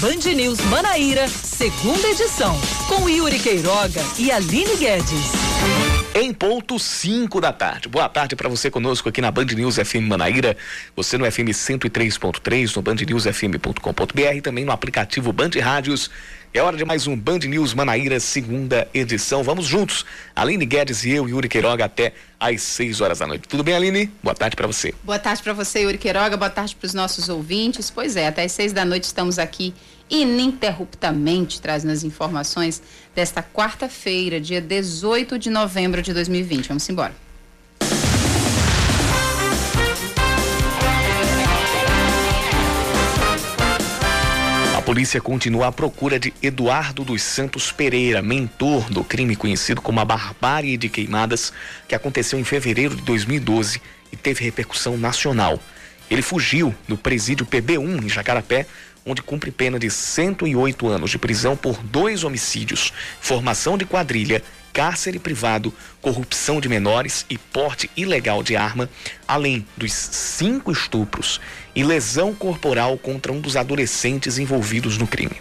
Band News Manaíra, segunda edição, com Yuri Queiroga e Aline Guedes. Em ponto 5 da tarde. Boa tarde para você conosco aqui na Band News FM Manaíra. Você no FM 103.3, no bandnewsfm.com.br e também no aplicativo Band Rádios é hora de mais um Band News Manaíra, segunda edição. Vamos juntos, Aline Guedes e eu, Yuri Queiroga, até às 6 horas da noite. Tudo bem, Aline? Boa tarde para você. Boa tarde para você, Yuri Queiroga. Boa tarde para os nossos ouvintes. Pois é, até às 6 da noite estamos aqui ininterruptamente trazendo as informações desta quarta-feira, dia 18 de novembro de 2020. Vamos embora. polícia continua à procura de Eduardo dos Santos Pereira, mentor do crime conhecido como a barbárie de queimadas, que aconteceu em fevereiro de 2012 e teve repercussão nacional. Ele fugiu do presídio PB1 em Jacarapé, onde cumpre pena de 108 anos de prisão por dois homicídios, formação de quadrilha cárcere privado, corrupção de menores e porte ilegal de arma, além dos cinco estupros e lesão corporal contra um dos adolescentes envolvidos no crime.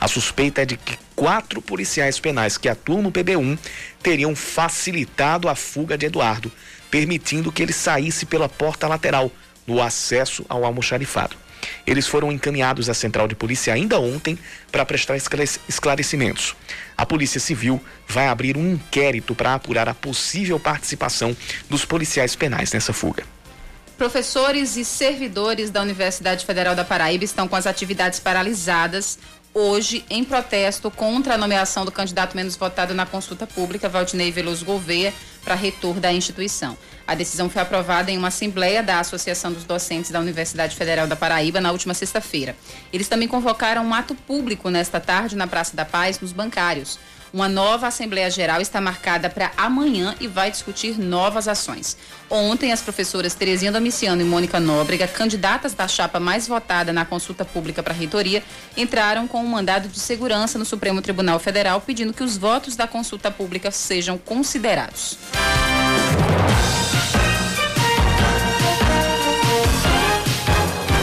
A suspeita é de que quatro policiais penais que atuam no PB1 teriam facilitado a fuga de Eduardo, permitindo que ele saísse pela porta lateral no acesso ao almoxarifado. Eles foram encaminhados à central de polícia ainda ontem para prestar esclarecimentos. A Polícia Civil vai abrir um inquérito para apurar a possível participação dos policiais penais nessa fuga. Professores e servidores da Universidade Federal da Paraíba estão com as atividades paralisadas hoje em protesto contra a nomeação do candidato menos votado na consulta pública, Valdinei Veloso Gouveia, para reitor da instituição. A decisão foi aprovada em uma assembleia da Associação dos Docentes da Universidade Federal da Paraíba na última sexta-feira. Eles também convocaram um ato público nesta tarde na Praça da Paz, nos bancários. Uma nova Assembleia Geral está marcada para amanhã e vai discutir novas ações. Ontem, as professoras Terezinha Domiciano e Mônica Nóbrega, candidatas da chapa mais votada na consulta pública para a reitoria, entraram com um mandado de segurança no Supremo Tribunal Federal pedindo que os votos da consulta pública sejam considerados.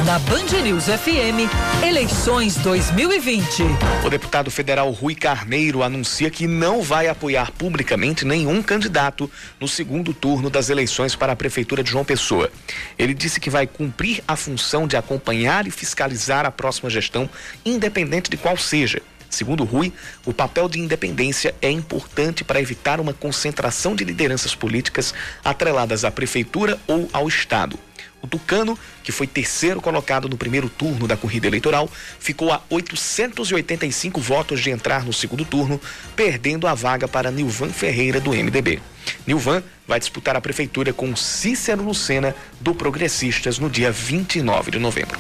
Na Band News FM, eleições 2020. O deputado federal Rui Carneiro anuncia que não vai apoiar publicamente nenhum candidato no segundo turno das eleições para a Prefeitura de João Pessoa. Ele disse que vai cumprir a função de acompanhar e fiscalizar a próxima gestão, independente de qual seja. Segundo Rui, o papel de independência é importante para evitar uma concentração de lideranças políticas atreladas à prefeitura ou ao Estado. O Tucano, que foi terceiro colocado no primeiro turno da corrida eleitoral, ficou a 885 votos de entrar no segundo turno, perdendo a vaga para Nilvan Ferreira, do MDB. Nilvan vai disputar a prefeitura com Cícero Lucena, do Progressistas, no dia 29 de novembro.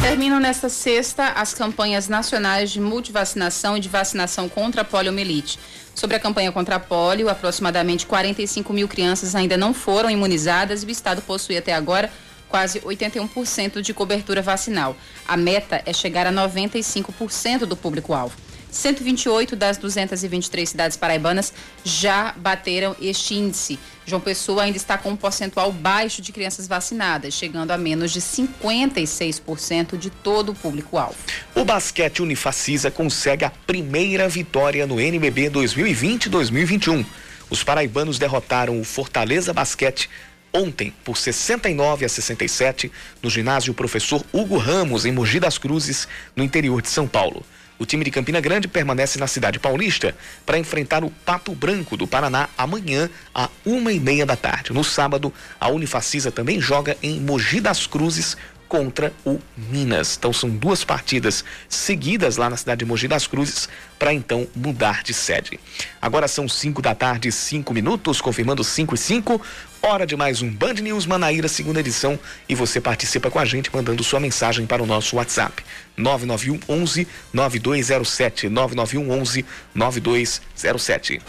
Terminam nesta sexta as campanhas nacionais de multivacinação e de vacinação contra a poliomielite. Sobre a campanha contra a polio, aproximadamente 45 mil crianças ainda não foram imunizadas e o Estado possui até agora quase 81% de cobertura vacinal. A meta é chegar a 95% do público-alvo. 128 das 223 cidades paraibanas já bateram este índice. João Pessoa ainda está com um percentual baixo de crianças vacinadas, chegando a menos de 56% de todo o público-alvo. O basquete Unifacisa consegue a primeira vitória no NBB 2020-2021. Os paraibanos derrotaram o Fortaleza Basquete ontem por 69 a 67 no ginásio Professor Hugo Ramos em Mogi das Cruzes, no interior de São Paulo. O time de Campina Grande permanece na cidade paulista para enfrentar o Pato Branco do Paraná amanhã, à uma e meia da tarde. No sábado, a Unifacisa também joga em Mogi das Cruzes contra o Minas. Então são duas partidas seguidas lá na cidade de Mogi das Cruzes para então mudar de sede. Agora são 5 da tarde, 5 minutos, confirmando 5 e 5. Hora de mais um Band News Manaíra, segunda edição, e você participa com a gente mandando sua mensagem para o nosso WhatsApp. 991 11 9207 991 11 9207.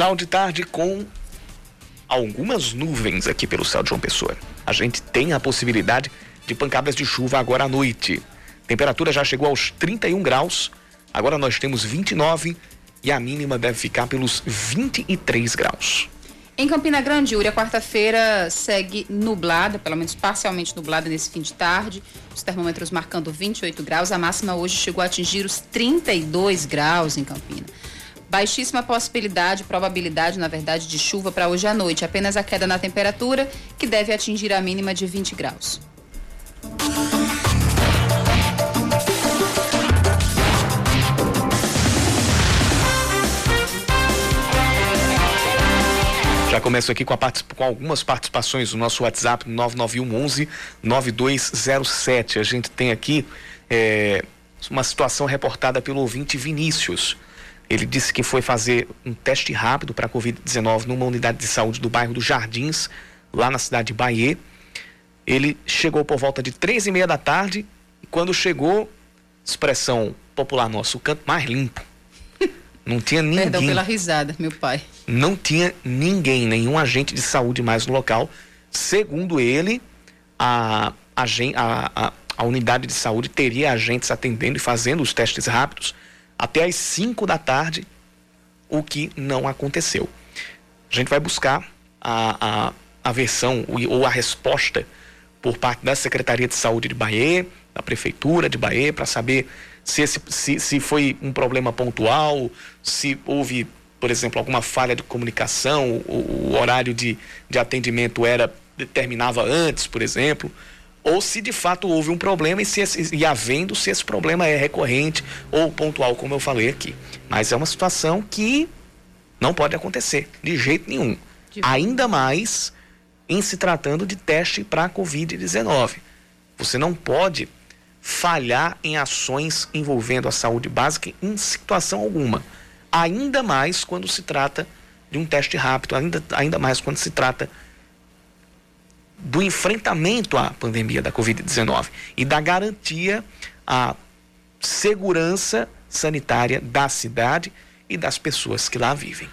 Final de tarde com algumas nuvens aqui pelo céu de João Pessoa. A gente tem a possibilidade de pancadas de chuva agora à noite. Temperatura já chegou aos 31 graus, agora nós temos 29 e a mínima deve ficar pelos 23 graus. Em Campina Grande, Yuri, a quarta-feira segue nublada, pelo menos parcialmente nublada nesse fim de tarde. Os termômetros marcando 28 graus. A máxima hoje chegou a atingir os 32 graus em Campina. Baixíssima possibilidade, probabilidade, na verdade, de chuva para hoje à noite. Apenas a queda na temperatura, que deve atingir a mínima de 20 graus. Já começo aqui com, com, algumas participações no nosso WhatsApp 991 11 9207. A gente tem aqui é, uma situação reportada pelo ouvinte Vinícius. Ele disse que foi fazer um teste rápido para a Covid-19 numa unidade de saúde do bairro dos Jardins, lá na cidade de Bahia. Ele chegou por volta de três e meia da tarde e quando chegou, expressão popular nossa, o canto mais limpo. Não tinha ninguém. Perdão pela risada, meu pai. Não tinha ninguém, nenhum agente de saúde mais no local. Segundo ele, a, a, a, a unidade de saúde teria agentes atendendo e fazendo os testes rápidos até às 5 da tarde, o que não aconteceu. A gente vai buscar a, a, a versão ou a resposta por parte da Secretaria de Saúde de Bahia, da Prefeitura de Bahia, para saber se, esse, se, se foi um problema pontual, se houve, por exemplo, alguma falha de comunicação, o, o horário de, de atendimento era determinava antes, por exemplo ou se de fato houve um problema e, se esse, e havendo se esse problema é recorrente ou pontual, como eu falei aqui. Mas é uma situação que não pode acontecer de jeito nenhum. De... Ainda mais em se tratando de teste para a Covid-19. Você não pode falhar em ações envolvendo a saúde básica em situação alguma. Ainda mais quando se trata de um teste rápido, ainda, ainda mais quando se trata do enfrentamento à pandemia da Covid-19 e da garantia à segurança sanitária da cidade e das pessoas que lá vivem.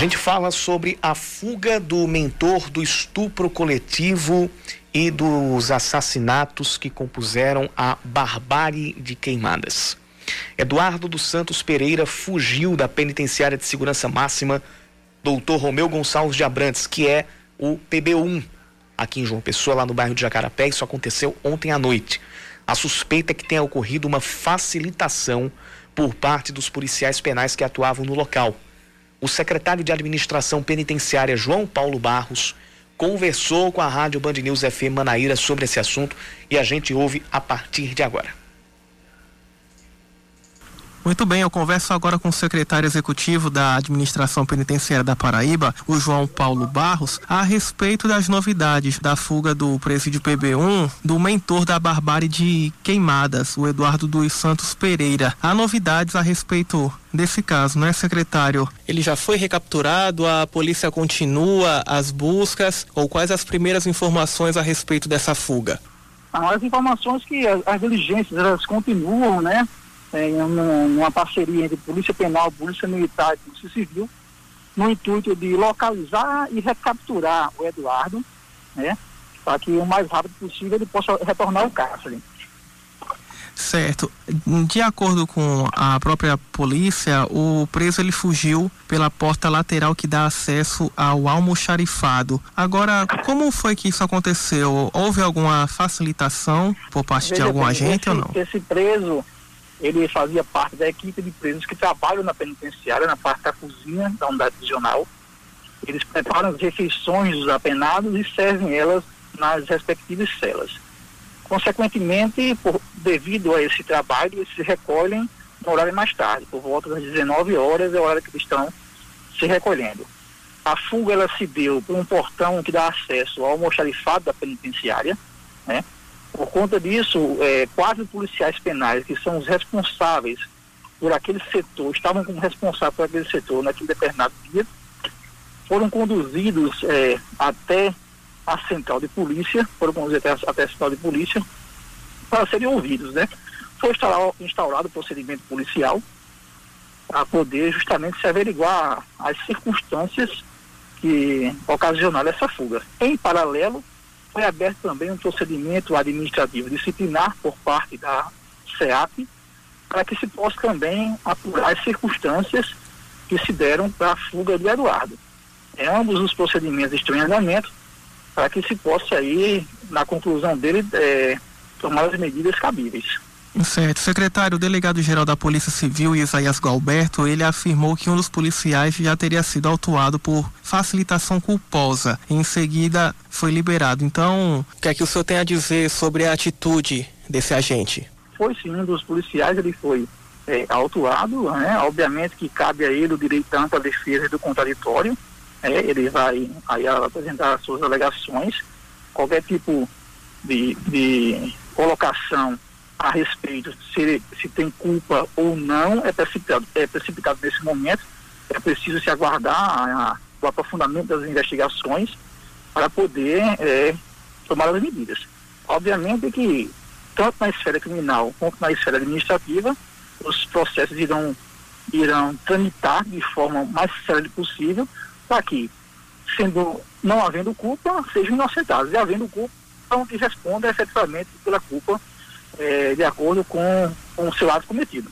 A gente fala sobre a fuga do mentor do estupro coletivo e dos assassinatos que compuseram a barbárie de queimadas. Eduardo dos Santos Pereira fugiu da penitenciária de segurança máxima Doutor Romeu Gonçalves de Abrantes, que é o PB1, aqui em João Pessoa, lá no bairro de Jacarapé. Isso aconteceu ontem à noite. A suspeita é que tenha ocorrido uma facilitação por parte dos policiais penais que atuavam no local. O secretário de Administração Penitenciária, João Paulo Barros, conversou com a Rádio Band News FM Manaíra sobre esse assunto e a gente ouve a partir de agora. Muito bem, eu converso agora com o secretário executivo da Administração Penitenciária da Paraíba, o João Paulo Barros, a respeito das novidades da fuga do presídio PB1 do mentor da barbárie de queimadas, o Eduardo dos Santos Pereira. Há novidades a respeito desse caso, não é, secretário? Ele já foi recapturado, a polícia continua as buscas, ou quais as primeiras informações a respeito dessa fuga? As informações que as, as diligências elas continuam, né? Em uma parceria entre Polícia Penal, Polícia Militar e Polícia Civil, no intuito de localizar e recapturar o Eduardo, né, para que o mais rápido possível ele possa retornar ao cárcere. Certo. De acordo com a própria polícia, o preso ele fugiu pela porta lateral que dá acesso ao almoxarifado. Agora, como foi que isso aconteceu? Houve alguma facilitação por parte Veja de algum bem, agente esse, ou não? Esse preso, ele fazia parte da equipe de presos que trabalham na penitenciária, na parte da cozinha da unidade prisional. Eles preparam as refeições dos apenados e servem elas nas respectivas celas. Consequentemente, por, devido a esse trabalho, eles se recolhem no horário mais tarde, por volta das 19 horas é a hora que eles estão se recolhendo. A fuga ela se deu por um portão que dá acesso ao almoxarifado da penitenciária, né? Por conta disso, é, quatro policiais penais, que são os responsáveis por aquele setor, estavam como responsáveis por aquele setor naquele determinado dia, foram conduzidos é, até à central de polícia, foram conduzir até, até a central de polícia, para serem ouvidos, né? Foi instaurado, instaurado o procedimento policial para poder justamente se averiguar as circunstâncias que ocasionaram essa fuga. Em paralelo, foi aberto também um procedimento administrativo disciplinar por parte da SEAP para que se possa também apurar as circunstâncias que se deram para a fuga de Eduardo. É, ambos os procedimentos estão em andamento para que se possa aí, na conclusão dele, é, tomar as medidas cabíveis. Certo. Secretário, o delegado-geral da Polícia Civil, Isaías Galberto, ele afirmou que um dos policiais já teria sido autuado por facilitação culposa. Em seguida, foi liberado. Então, o que é que o senhor tem a dizer sobre a atitude desse agente? Foi sim, um dos policiais, ele foi é, autuado, né? Obviamente que cabe a ele o direito da ampla defesa do contraditório. É, ele vai aí apresentar as suas alegações. Qualquer tipo de, de colocação a respeito se, se tem culpa ou não é precipitado, é precipitado nesse momento. É preciso se aguardar a, a, o aprofundamento das investigações para poder é, tomar as medidas. Obviamente que, tanto na esfera criminal quanto na esfera administrativa, os processos irão, irão tramitar de forma mais séria possível para que, sendo, não havendo culpa, sejam inocentados. E havendo culpa, então que responda efetivamente pela culpa é, de acordo com, com o seu ato cometido.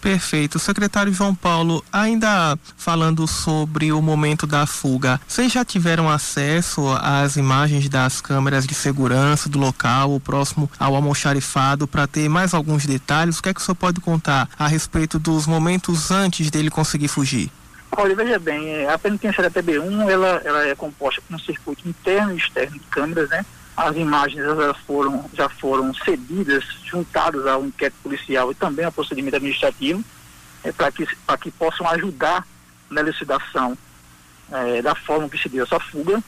Perfeito. Secretário João Paulo, ainda falando sobre o momento da fuga, vocês já tiveram acesso às imagens das câmeras de segurança do local, próximo ao almoxarifado, para ter mais alguns detalhes? O que é que o senhor pode contar a respeito dos momentos antes dele conseguir fugir? Olha, veja bem, é, a penitenciária TB1 ela, ela é composta por um circuito interno e externo de câmeras, né? As imagens elas foram, já foram cedidas, juntadas ao inquérito policial e também ao procedimento administrativo, é, para que, que possam ajudar na elucidação é, da forma que se deu essa fuga.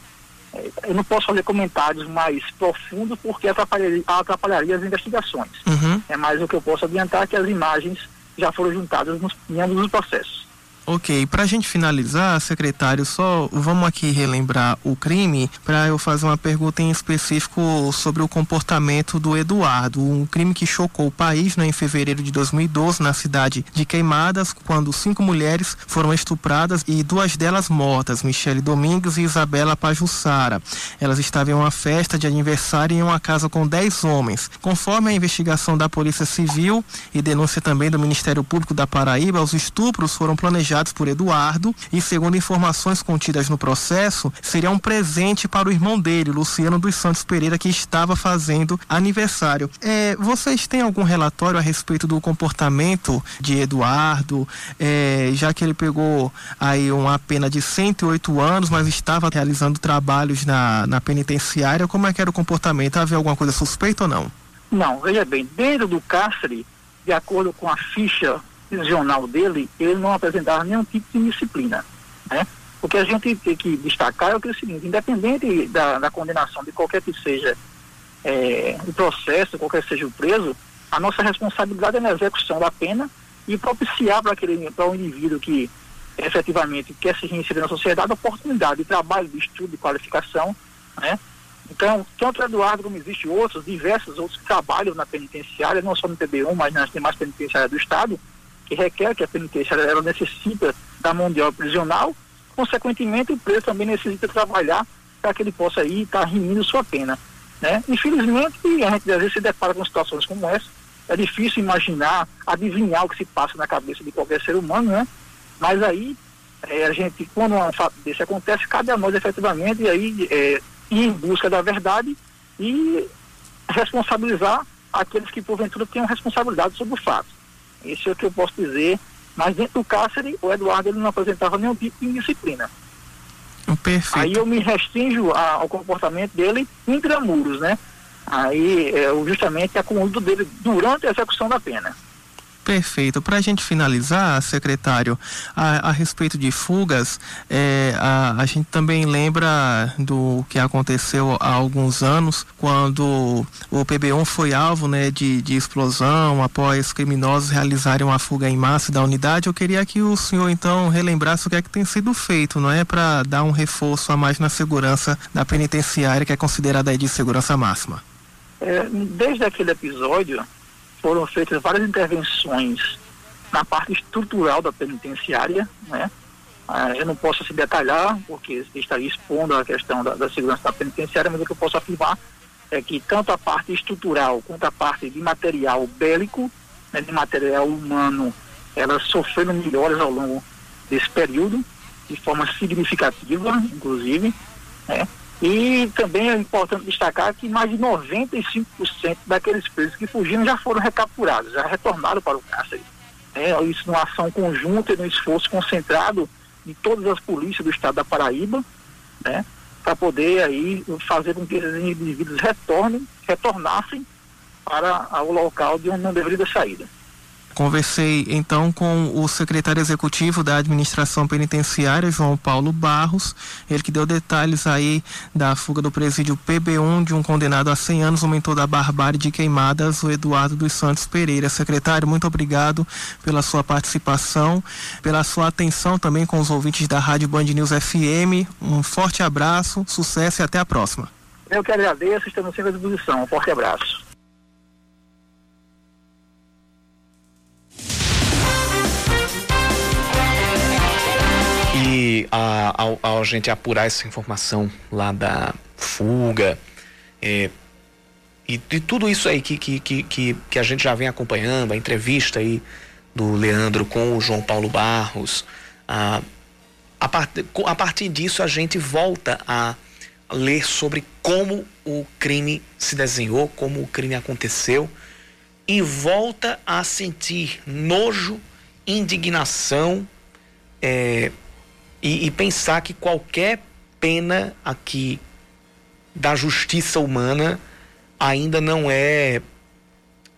É, eu não posso fazer comentários mais profundos porque atrapalharia, atrapalharia as investigações. Uhum. É mais o que eu posso adiantar que as imagens já foram juntadas nos, em ambos os processos. Ok, para a gente finalizar, secretário, só vamos aqui relembrar o crime para eu fazer uma pergunta em específico sobre o comportamento do Eduardo, um crime que chocou o país né, em fevereiro de 2012 na cidade de Queimadas, quando cinco mulheres foram estupradas e duas delas mortas, Michele Domingues e Isabela Pajussara. Elas estavam em uma festa de aniversário em uma casa com dez homens. Conforme a investigação da Polícia Civil e denúncia também do Ministério Público da Paraíba, os estupros foram planejados planejados por Eduardo e, segundo informações contidas no processo, seria um presente para o irmão dele, Luciano dos Santos Pereira, que estava fazendo aniversário. É, vocês têm algum relatório a respeito do comportamento de Eduardo, é, já que ele pegou aí uma pena de 108 anos, mas estava realizando trabalhos na, na penitenciária? Como é que era o comportamento? Havia alguma coisa suspeita ou não? Não, veja bem, dentro do cárcere, de acordo com a ficha prisional dele, ele não apresentava nenhum tipo de disciplina. Né? O que a gente tem que destacar é o, que é o seguinte, independente da, da condenação de qualquer que seja é, o processo, qualquer que seja o preso, a nossa responsabilidade é na execução da pena e propiciar para aquele para o indivíduo que efetivamente quer se reinserir na sociedade oportunidade de trabalho, de estudo, de qualificação, né? Então, tanto Eduardo como existe outros, diversos outros que trabalham na penitenciária, não só no TB1, mas nas demais penitenciárias do Estado, que requer que a penitenciária ela necessita da mão de obra prisional, consequentemente o preso também necessita trabalhar para que ele possa ir estar tá sua pena. Né? Infelizmente, a gente às vezes se depara com situações como essa, é difícil imaginar, adivinhar o que se passa na cabeça de qualquer ser humano, né? Mas aí, é, a gente, quando um fato desse acontece, cabe a nós efetivamente aí, é, ir em busca da verdade e responsabilizar aqueles que porventura tenham responsabilidade sobre o fato. Isso é o que eu posso dizer. Mas dentro do cárcere, o Eduardo ele não apresentava nenhum tipo de indisciplina. Perfeito. Aí eu me restringo a, ao comportamento dele intramuros, né? Aí é justamente a acúmulo dele durante a execução da pena. Perfeito. Para a gente finalizar, secretário, a, a respeito de fugas, é, a, a, gente também lembra do que aconteceu há alguns anos, quando o PB1 foi alvo né, de, de explosão após criminosos realizarem uma fuga em massa da unidade. Eu queria que o senhor então relembrasse o que é que tem sido feito, não é, para dar um reforço a mais na segurança da penitenciária, que é considerada de segurança máxima. É, desde aquele episódio, foram feitas várias intervenções na parte estrutural da penitenciária, né? Ah, eu não posso se detalhar, porque estaria expondo a questão da, da, segurança da penitenciária, mas o que eu posso afirmar é que tanto a parte estrutural quanto a parte de material bélico, né, de material humano, elas sofreram melhores ao longo desse período, de forma significativa, inclusive, né? E também é importante destacar que mais de 95% daqueles presos que fugiram já foram recapturados, já retornaram para o cárcere. É, isso numa ação conjunta e num esforço concentrado de todas as polícias do estado da Paraíba, né, para poder aí fazer com que esses indivíduos retornem, retornassem para o local de onde não deveria saída. Conversei então com o secretário executivo da administração penitenciária, João Paulo Barros, ele que deu detalhes aí da fuga do presídio PB1 de um condenado a 100 anos, o mentor da barbárie de queimadas, o Eduardo dos Santos Pereira. Secretário, muito obrigado pela sua participação, pela sua atenção também com os ouvintes da Rádio Band News FM. Um forte abraço, sucesso e até a próxima. Eu que agradeço, estamos sempre à disposição. Um forte abraço. A, ao, ao, gente apurar essa informação lá da fuga, é, e, e, tudo isso aí que, que, que, que, a gente já vem acompanhando, a entrevista aí do Leandro com o João Paulo Barros, a, a, part, a partir disso a gente volta a ler sobre como o crime se desenhou, como o crime aconteceu e volta a sentir nojo, indignação, é, e, e pensar que qualquer pena aqui da justiça humana ainda não é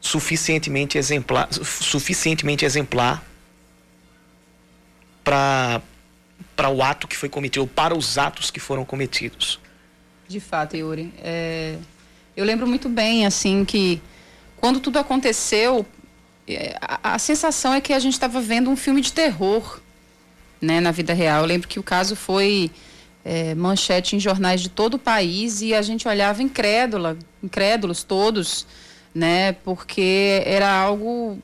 suficientemente exemplar, suficientemente exemplar para para o ato que foi cometido, para os atos que foram cometidos. De fato, Yuri. É, eu lembro muito bem, assim, que quando tudo aconteceu, é, a, a sensação é que a gente estava vendo um filme de terror né, na vida real. Eu lembro que o caso foi é, manchete em jornais de todo o país e a gente olhava incrédula, incrédulos todos, né, porque era algo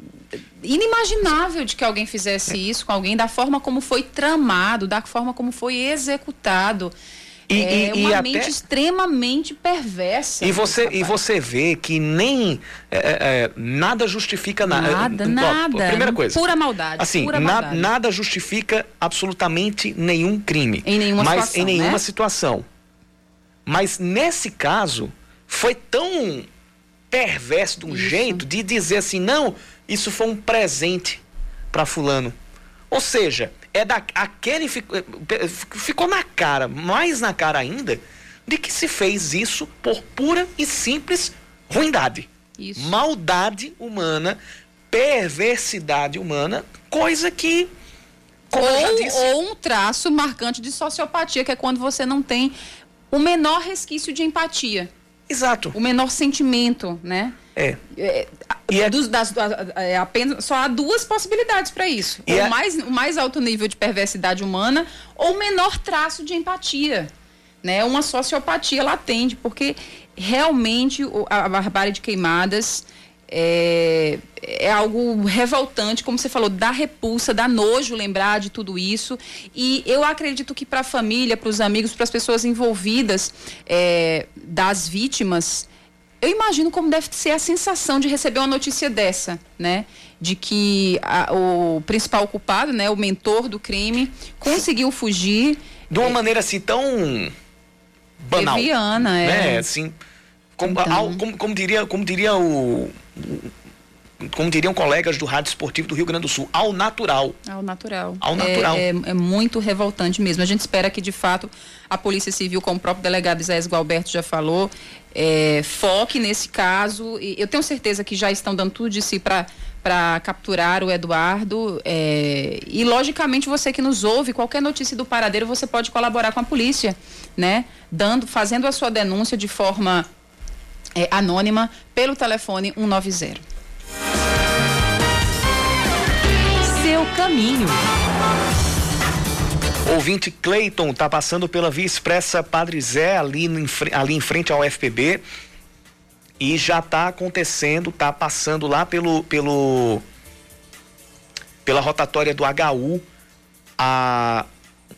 inimaginável de que alguém fizesse isso com alguém, da forma como foi tramado, da forma como foi executado. E, é e, uma e mente até... extremamente perversa. E você, e você vê que nem é, é, é nada justifica na, nada. Nada, Primeira coisa. Pura maldade. Assim, pura na, maldade. nada justifica absolutamente nenhum crime. Em nenhuma mas situação. Em nenhuma né? situação. Mas nesse caso, foi tão perverso de um isso. jeito de dizer assim: não, isso foi um presente para Fulano. Ou seja, é da aquele eh, ficou na cara, mais na cara ainda, de que se fez isso por pura e simples ruindade. Isso. Maldade humana, perversidade humana, coisa que ou, ou um traço marcante de sociopatia, que é quando você não tem o menor resquício de empatia. Exato. O menor sentimento, né? É. é e é... Dos, das, é apenas, só há duas possibilidades para isso. Ou é... mais, o mais alto nível de perversidade humana ou menor traço de empatia. Né? Uma sociopatia latente, porque realmente a, a barbárie de queimadas é, é, algo revoltante, como você falou, dá repulsa, dá nojo lembrar de tudo isso. E eu acredito que para a família, para os amigos, para as pessoas envolvidas é, das vítimas, eu imagino como deve ser a sensação de receber uma notícia dessa, né? De que a, o principal culpado, né, o mentor do crime, conseguiu fugir. De uma é, maneira assim tão banal. Leviana, é. Né? Assim, como, então... como, como, diria, como diria o, como diriam colegas do Rádio Esportivo do Rio Grande do Sul, ao natural. Ao natural. Ao natural. É, é, é, muito revoltante mesmo. A gente espera que, de fato, a Polícia Civil, como o próprio delegado Isaías Gualberto já falou, é, foque nesse caso. E eu tenho certeza que já estão dando tudo de si para para capturar o Eduardo. É, e, logicamente, você que nos ouve, qualquer notícia do paradeiro, você pode colaborar com a polícia, né? Dando, fazendo a sua denúncia de forma é, anônima pelo telefone 190. Seu caminho. Ouvinte Cleiton está passando pela Via Expressa Padre Zé, ali, no, ali em frente ao FPB e já está acontecendo, está passando lá pelo, pelo pela rotatória do HU a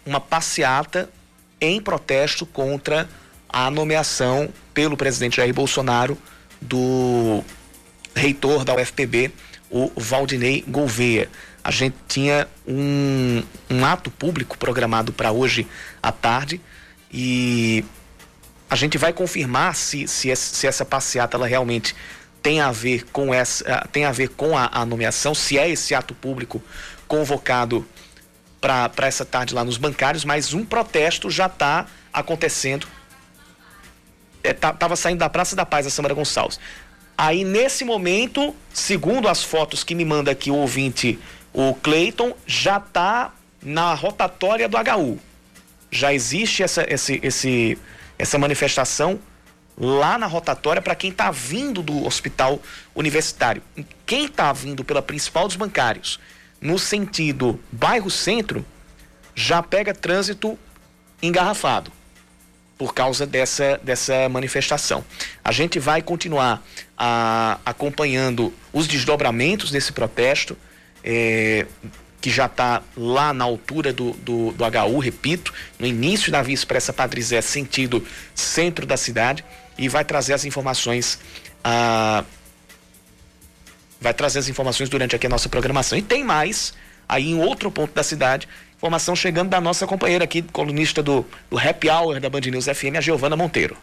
uma passeata em protesto contra a nomeação pelo presidente Jair Bolsonaro do reitor da UFPB, o Valdinei Gouveia. A gente tinha um, um ato público programado para hoje à tarde e a gente vai confirmar se, se, se essa passeata ela realmente tem a ver com essa eh, tem a ver com a, a nomeação, se é esse ato público convocado para essa tarde lá nos bancários, mas um protesto já está acontecendo. É, tá, saindo da Praça da Paz a Samara Gonçalves. Aí nesse momento, segundo as fotos que me manda aqui o ouvinte, o Cleiton, já está na rotatória do HU. Já existe essa, esse, esse essa manifestação lá na rotatória para quem está vindo do hospital universitário. Quem está vindo pela principal dos bancários, no sentido bairro centro, já pega trânsito engarrafado por causa dessa, dessa manifestação. A gente vai continuar a, acompanhando os desdobramentos desse protesto. É, que já está lá na altura do, do, do, HU, repito, no início da Via Expressa Padre Zé, sentido centro da cidade, e vai trazer as informações. Ah, vai trazer as informações durante aqui a nossa programação. E tem mais, aí em outro ponto da cidade, informação chegando da nossa companheira aqui, colunista do, do Happy Hour da Band News FM, a Giovana Monteiro.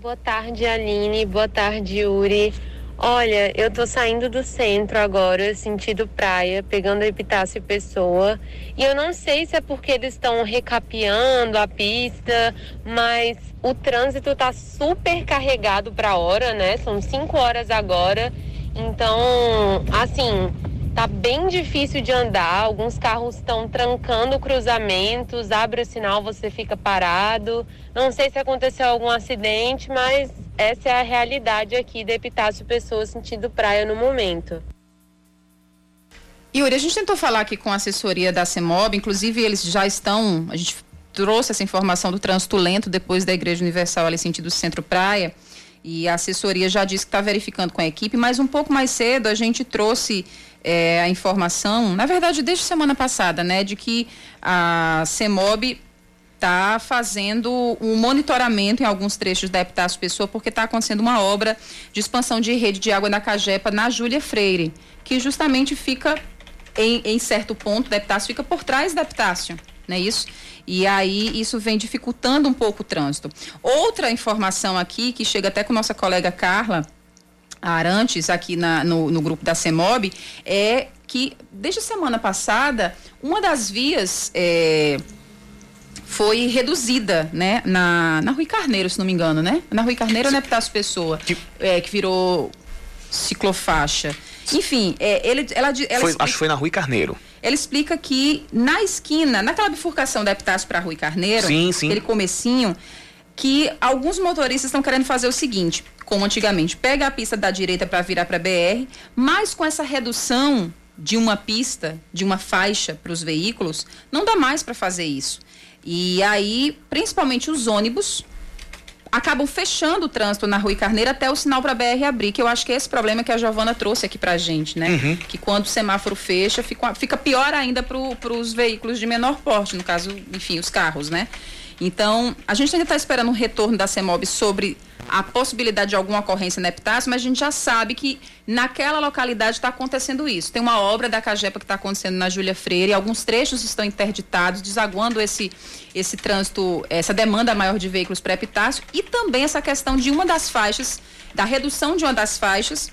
Boa tarde, Aline. Boa tarde, Yuri. Olha, eu tô saindo do centro agora, sentido praia, pegando a Epitácio Pessoa. E eu não sei se é porque eles estão recapeando a pista, mas o trânsito tá super carregado pra hora, né? São 5 horas agora. Então, assim, tá bem difícil de andar. Alguns carros estão trancando cruzamentos, abre o sinal, você fica parado. Não sei se aconteceu algum acidente, mas essa é a realidade aqui da Epitácio Pessoas sentindo praia no momento. Yuri, a gente tentou falar aqui com a assessoria da CEMOB, inclusive eles já estão, a gente trouxe essa informação do trânsito lento depois da Igreja Universal ali sentido Centro Praia, e a assessoria já disse que está verificando com a equipe, mas um pouco mais cedo a gente trouxe é, a informação, na verdade desde semana passada, né, de que a CEMOB está fazendo um monitoramento em alguns trechos da Epitácio Pessoa, porque está acontecendo uma obra de expansão de rede de água da Cajepa na Júlia Freire, que justamente fica em, em certo ponto da Epitácio, fica por trás da Epitácio, não é isso? E aí isso vem dificultando um pouco o trânsito. Outra informação aqui, que chega até com nossa colega Carla Arantes, aqui na, no, no grupo da CEMOB, é que desde a semana passada, uma das vias. É, foi reduzida, né? Na, na Rui Carneiro, se não me engano, né? Na Rui Carneiro ou na Epitácio Pessoa, que, é, que virou ciclofaixa. Enfim, é, ele, ela, ela foi, explica, acho que foi na Rui Carneiro. Ela explica que na esquina, naquela bifurcação da Epitácio para Rui Carneiro, sim, sim. aquele comecinho, que alguns motoristas estão querendo fazer o seguinte, como antigamente, pega a pista da direita para virar para BR, mas com essa redução de uma pista, de uma faixa para os veículos, não dá mais para fazer isso. E aí, principalmente os ônibus, acabam fechando o trânsito na Rua Carneiro até o sinal para a BR abrir, que eu acho que é esse problema que a Giovana trouxe aqui para a gente, né? Uhum. Que quando o semáforo fecha, fica, fica pior ainda para os veículos de menor porte, no caso, enfim, os carros, né? Então, a gente ainda está esperando um retorno da CEMOB sobre a possibilidade de alguma ocorrência na Epitácio, mas a gente já sabe que naquela localidade está acontecendo isso. Tem uma obra da Cagepa que está acontecendo na Júlia Freire, e alguns trechos estão interditados, desaguando esse, esse trânsito, essa demanda maior de veículos para Epitácio, e também essa questão de uma das faixas, da redução de uma das faixas,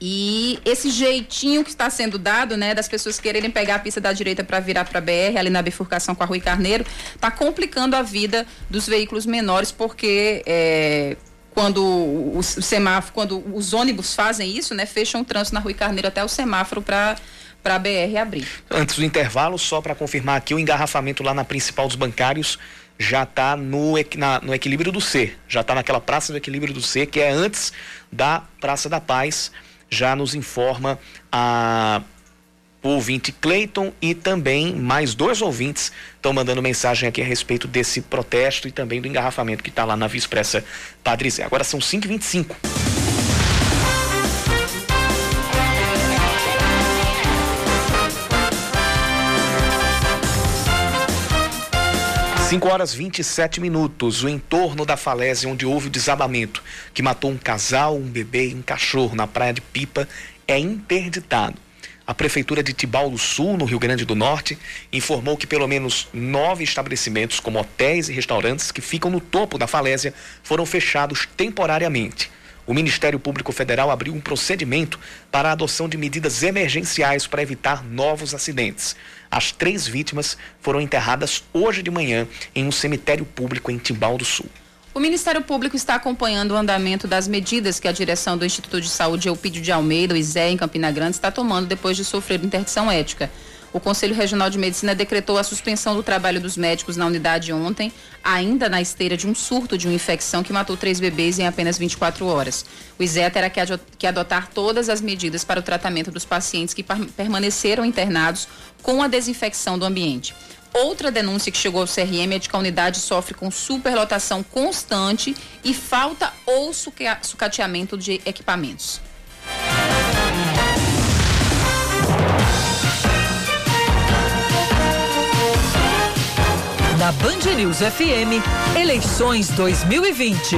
e esse jeitinho que está sendo dado, né, das pessoas quererem pegar a pista da direita para virar para a BR, ali na bifurcação com a Rui Carneiro, está complicando a vida dos veículos menores, porque é, quando o, semáforo, quando os ônibus fazem isso, né, fecham o trânsito na Rui Carneiro até o semáforo para para a BR abrir. Antes do intervalo, só para confirmar aqui, o engarrafamento lá na principal dos bancários já está no, no equilíbrio do C, já está naquela praça do equilíbrio do C, que é antes da Praça da Paz, já nos informa a o ouvinte Cleiton e também mais dois ouvintes estão mandando mensagem aqui a respeito desse protesto e também do engarrafamento que está lá na Via Expressa Padre Zé. Agora são 5h25. Cinco horas 27 minutos, o entorno da falésia onde houve o desabamento que matou um casal, um bebê e um cachorro na praia de Pipa é interditado. A Prefeitura de Tibau do Sul, no Rio Grande do Norte, informou que pelo menos nove estabelecimentos, como hotéis e restaurantes, que ficam no topo da falésia, foram fechados temporariamente. O Ministério Público Federal abriu um procedimento para a adoção de medidas emergenciais para evitar novos acidentes. As três vítimas foram enterradas hoje de manhã em um cemitério público em Timbal do Sul. O Ministério Público está acompanhando o andamento das medidas que a direção do Instituto de Saúde Eupídio de Almeida, o ISE, em Campina Grande, está tomando depois de sofrer interdição ética. O Conselho Regional de Medicina decretou a suspensão do trabalho dos médicos na unidade ontem, ainda na esteira de um surto de uma infecção que matou três bebês em apenas 24 horas. O ISE terá que adotar todas as medidas para o tratamento dos pacientes que permaneceram internados com a desinfecção do ambiente. Outra denúncia que chegou ao CRM é de que a unidade sofre com superlotação constante e falta ou sucateamento de equipamentos. Na Band News FM, eleições 2020.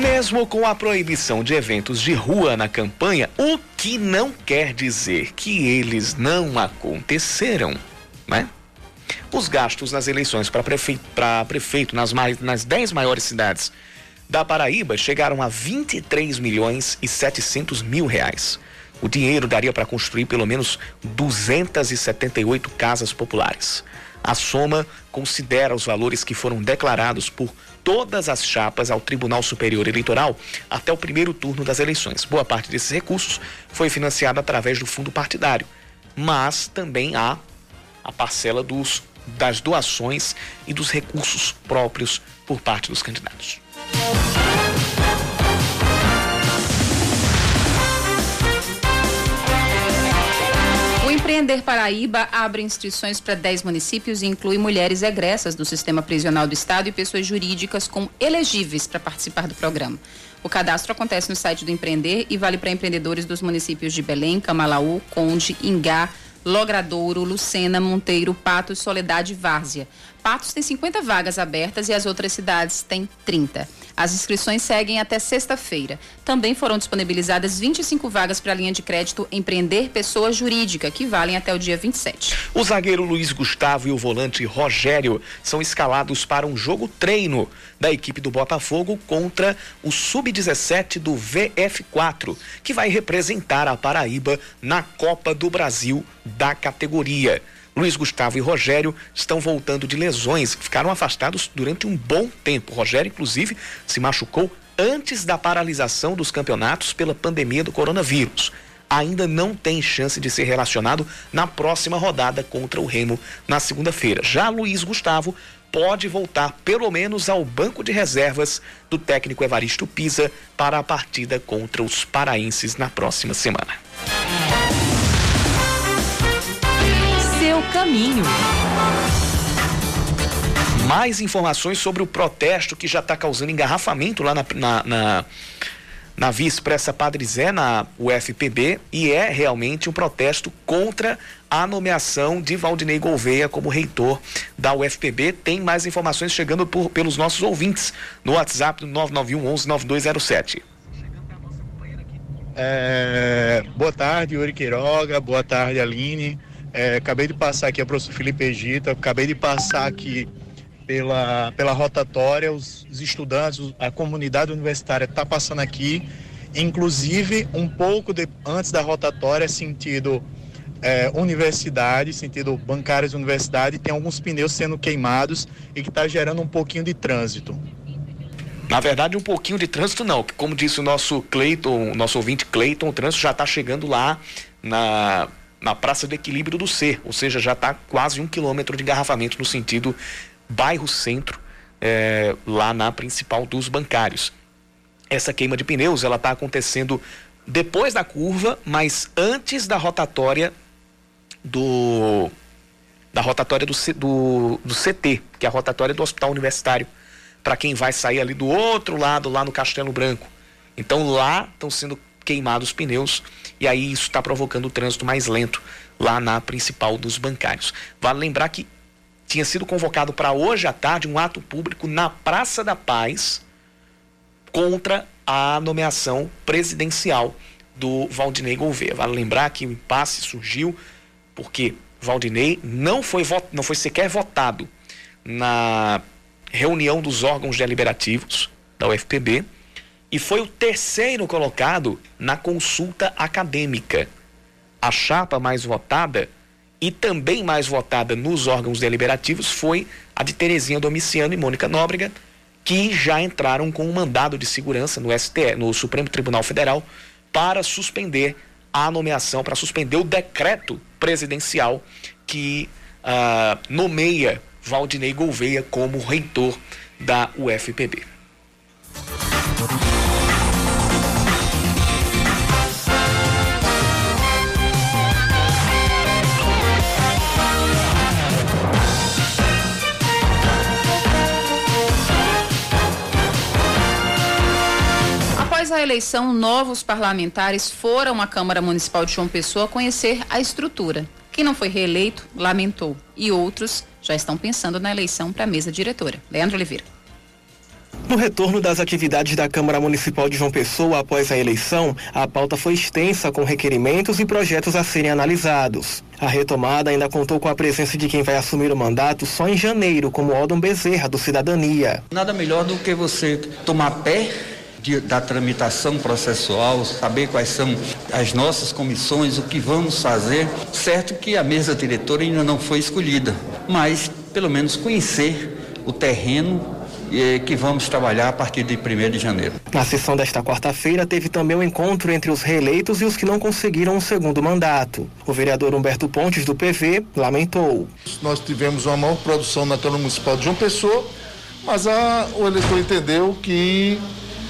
Mesmo com a proibição de eventos de rua na campanha, o que não quer dizer que eles não aconteceram, né? Os gastos nas eleições para prefeito, prefeito nas, mais, nas 10 maiores cidades da Paraíba chegaram a 23 milhões e 700 mil reais. O dinheiro daria para construir pelo menos 278 casas populares. A soma considera os valores que foram declarados por todas as chapas ao Tribunal Superior Eleitoral até o primeiro turno das eleições. Boa parte desses recursos foi financiada através do fundo partidário, mas também há a parcela dos, das doações e dos recursos próprios por parte dos candidatos. Empreender Paraíba abre inscrições para 10 municípios e inclui mulheres egressas do sistema prisional do Estado e pessoas jurídicas com elegíveis para participar do programa. O cadastro acontece no site do Empreender e vale para empreendedores dos municípios de Belém, Camalaú, Conde, Ingá, Logradouro, Lucena, Monteiro, Patos, Soledade e Várzea. Patos tem 50 vagas abertas e as outras cidades têm 30. As inscrições seguem até sexta-feira. Também foram disponibilizadas 25 vagas para a linha de crédito Empreender Pessoa Jurídica, que valem até o dia 27. O zagueiro Luiz Gustavo e o volante Rogério são escalados para um jogo treino da equipe do Botafogo contra o Sub-17 do VF4, que vai representar a Paraíba na Copa do Brasil da categoria. Luiz Gustavo e Rogério estão voltando de lesões ficaram afastados durante um bom tempo. Rogério, inclusive, se machucou antes da paralisação dos campeonatos pela pandemia do coronavírus. Ainda não tem chance de ser relacionado na próxima rodada contra o Remo na segunda-feira. Já Luiz Gustavo pode voltar pelo menos ao banco de reservas do técnico Evaristo Pisa para a partida contra os paraenses na próxima semana. Caminho. Mais informações sobre o protesto que já está causando engarrafamento lá na, na, na, na Via Expressa Padre Zé, na UFPB, e é realmente um protesto contra a nomeação de Valdinei Gouveia como reitor da UFPB. Tem mais informações chegando por, pelos nossos ouvintes no WhatsApp do 991 11 9207. É, boa tarde, Yuri Queiroga. Boa tarde, Aline. É, acabei de passar aqui a professor Felipe Egita, acabei de passar aqui pela, pela rotatória, os, os estudantes, a comunidade universitária está passando aqui, inclusive um pouco de, antes da rotatória, sentido é, universidade, sentido bancários de universidade, tem alguns pneus sendo queimados e que está gerando um pouquinho de trânsito. Na verdade, um pouquinho de trânsito não, como disse o nosso Cleiton, nosso ouvinte Cleiton, o trânsito já está chegando lá na, na Praça do Equilíbrio do Ser, ou seja, já está quase um quilômetro de engarrafamento no sentido bairro centro, é, lá na principal dos bancários. Essa queima de pneus, ela está acontecendo depois da curva, mas antes da rotatória do da rotatória do, do, do CT, que é a rotatória do Hospital Universitário, para quem vai sair ali do outro lado, lá no Castelo Branco. Então lá estão sendo queimados os pneus e aí isso está provocando o trânsito mais lento lá na principal dos bancários. Vale lembrar que tinha sido convocado para hoje à tarde um ato público na Praça da Paz contra a nomeação presidencial do Valdinei Gouveia. Vale lembrar que o impasse surgiu porque Valdinei não foi, não foi sequer votado na reunião dos órgãos deliberativos da UFPB e foi o terceiro colocado na consulta acadêmica. A chapa mais votada e também mais votada nos órgãos deliberativos foi a de Terezinha Domiciano e Mônica Nóbrega, que já entraram com um mandado de segurança no STE, no Supremo Tribunal Federal, para suspender a nomeação, para suspender o decreto presidencial que uh, nomeia Valdinei Gouveia como reitor da UFPB. Eleição, novos parlamentares foram à Câmara Municipal de João Pessoa conhecer a estrutura. Quem não foi reeleito lamentou e outros já estão pensando na eleição para a mesa diretora. Leandro Oliveira. No retorno das atividades da Câmara Municipal de João Pessoa após a eleição, a pauta foi extensa com requerimentos e projetos a serem analisados. A retomada ainda contou com a presença de quem vai assumir o mandato só em janeiro, como Odon Bezerra, do Cidadania. Nada melhor do que você tomar pé de, da tramitação processual, saber quais são as nossas comissões, o que vamos fazer. Certo que a mesa diretora ainda não foi escolhida, mas pelo menos conhecer o terreno que vamos trabalhar a partir de 1 de janeiro. Na sessão desta quarta-feira, teve também um encontro entre os reeleitos e os que não conseguiram um segundo mandato. O vereador Humberto Pontes, do PV, lamentou. Nós tivemos uma maior produção na Câmara Municipal de João Pessoa, mas a, o eleitor entendeu que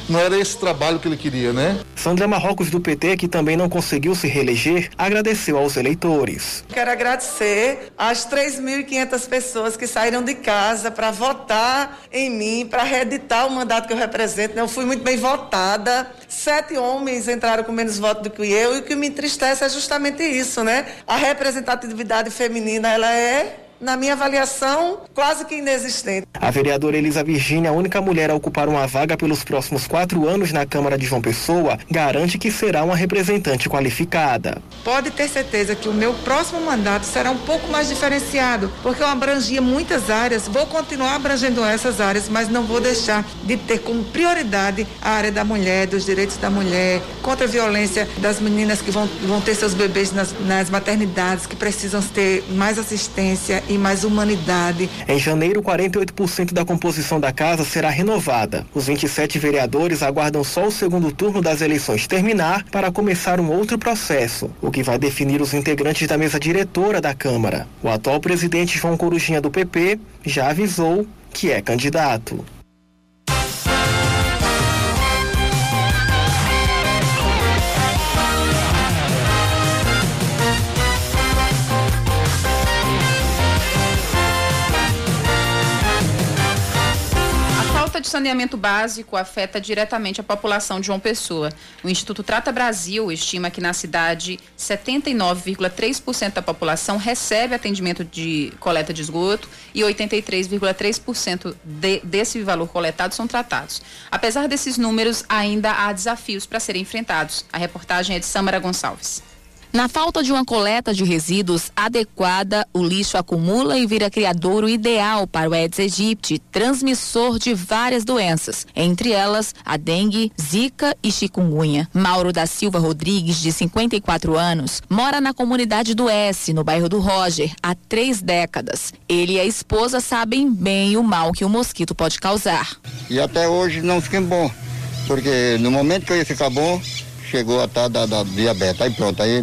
não era esse trabalho que ele queria, né? Sandra Marrocos do PT, que também não conseguiu se reeleger, agradeceu aos eleitores. Quero agradecer às 3.500 pessoas que saíram de casa para votar em mim, para reeditar o mandato que eu represento. Né? Eu fui muito bem votada. Sete homens entraram com menos votos do que eu e o que me entristece é justamente isso, né? A representatividade feminina, ela é na minha avaliação, quase que inexistente. A vereadora Elisa Virgínia, a única mulher a ocupar uma vaga pelos próximos quatro anos na Câmara de João Pessoa, garante que será uma representante qualificada. Pode ter certeza que o meu próximo mandato será um pouco mais diferenciado, porque eu abrangia muitas áreas, vou continuar abrangendo essas áreas, mas não vou deixar de ter como prioridade a área da mulher, dos direitos da mulher, contra a violência das meninas que vão, vão ter seus bebês nas, nas maternidades, que precisam ter mais assistência e mais humanidade. Em janeiro, 48% da composição da casa será renovada. Os 27 vereadores aguardam só o segundo turno das eleições terminar para começar um outro processo, o que vai definir os integrantes da mesa diretora da Câmara. O atual presidente João Corujinha do PP já avisou que é candidato. De saneamento básico afeta diretamente a população de João Pessoa. O Instituto Trata Brasil estima que na cidade 79,3% da população recebe atendimento de coleta de esgoto e 83,3% de, desse valor coletado são tratados. Apesar desses números, ainda há desafios para serem enfrentados. A reportagem é de Samara Gonçalves. Na falta de uma coleta de resíduos adequada, o lixo acumula e vira criadouro ideal para o Aedes aegypti, transmissor de várias doenças, entre elas a dengue, zika e chikungunya. Mauro da Silva Rodrigues, de 54 anos, mora na comunidade do S, no bairro do Roger, há três décadas. Ele e a esposa sabem bem o mal que o mosquito pode causar. E até hoje não fiquei bom, porque no momento que eu ia ficar bom, chegou a estar da, da diabetes. Aí pronto, aí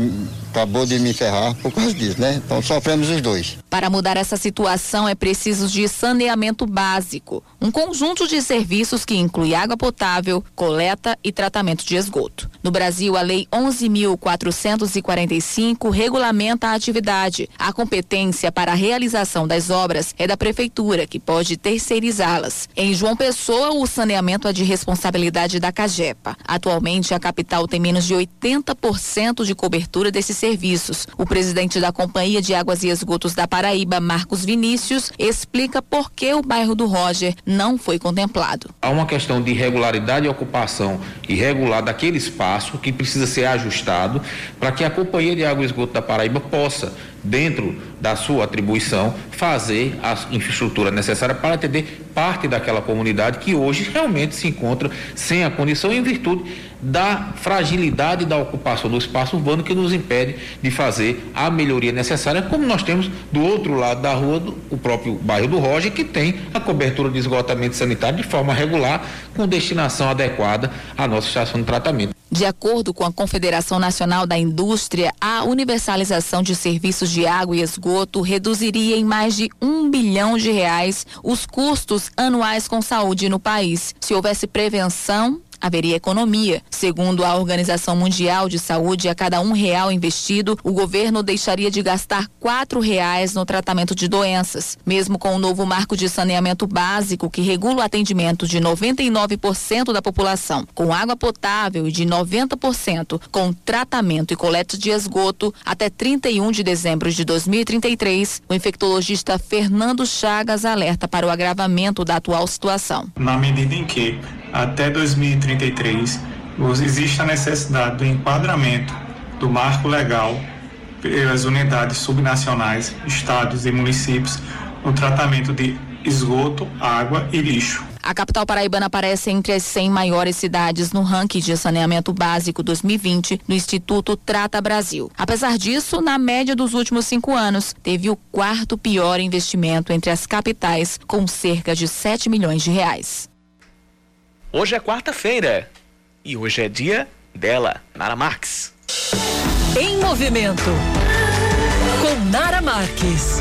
acabou de me ferrar por causa disso, né? Então sofremos os dois. Para mudar essa situação é preciso de saneamento básico, um conjunto de serviços que inclui água potável, coleta e tratamento de esgoto. No Brasil, a Lei 11.445 regulamenta a atividade. A competência para a realização das obras é da Prefeitura, que pode terceirizá-las. Em João Pessoa, o saneamento é de responsabilidade da Cagepa. Atualmente, a capital tem menos de 80% de cobertura desses serviços. O presidente da Companhia de Águas e Esgotos da Paraíba, Marcos Vinícius, explica por que o bairro do Roger não foi contemplado. Há uma questão de regularidade e ocupação irregular daquele espaço que precisa ser ajustado para que a Companhia de Água e Esgoto da Paraíba possa dentro da sua atribuição, fazer a infraestrutura necessária para atender parte daquela comunidade que hoje realmente se encontra sem a condição em virtude da fragilidade da ocupação do espaço urbano que nos impede de fazer a melhoria necessária, como nós temos do outro lado da rua, do, o próprio bairro do Roger, que tem a cobertura de esgotamento sanitário de forma regular, com destinação adequada à nossa estação de tratamento. De acordo com a Confederação Nacional da Indústria, a universalização de serviços de água e esgoto reduziria em mais de um bilhão de reais os custos anuais com saúde no país. Se houvesse prevenção, haveria economia. Segundo a Organização Mundial de Saúde, a cada um real investido, o governo deixaria de gastar quatro reais no tratamento de doenças. Mesmo com o novo marco de saneamento básico que regula o atendimento de 99% da população com água potável e de 90% com tratamento e coleta de esgoto até 31 de dezembro de 2033, o infectologista Fernando Chagas alerta para o agravamento da atual situação. Na medida em que até 2033, existe a necessidade do enquadramento do marco legal pelas unidades subnacionais, estados e municípios no tratamento de esgoto, água e lixo. A capital paraibana aparece entre as 100 maiores cidades no ranking de saneamento básico 2020 do Instituto Trata Brasil. Apesar disso, na média dos últimos cinco anos, teve o quarto pior investimento entre as capitais, com cerca de 7 milhões de reais. Hoje é quarta-feira e hoje é dia dela, Nara Marques. Em movimento com Nara Marques.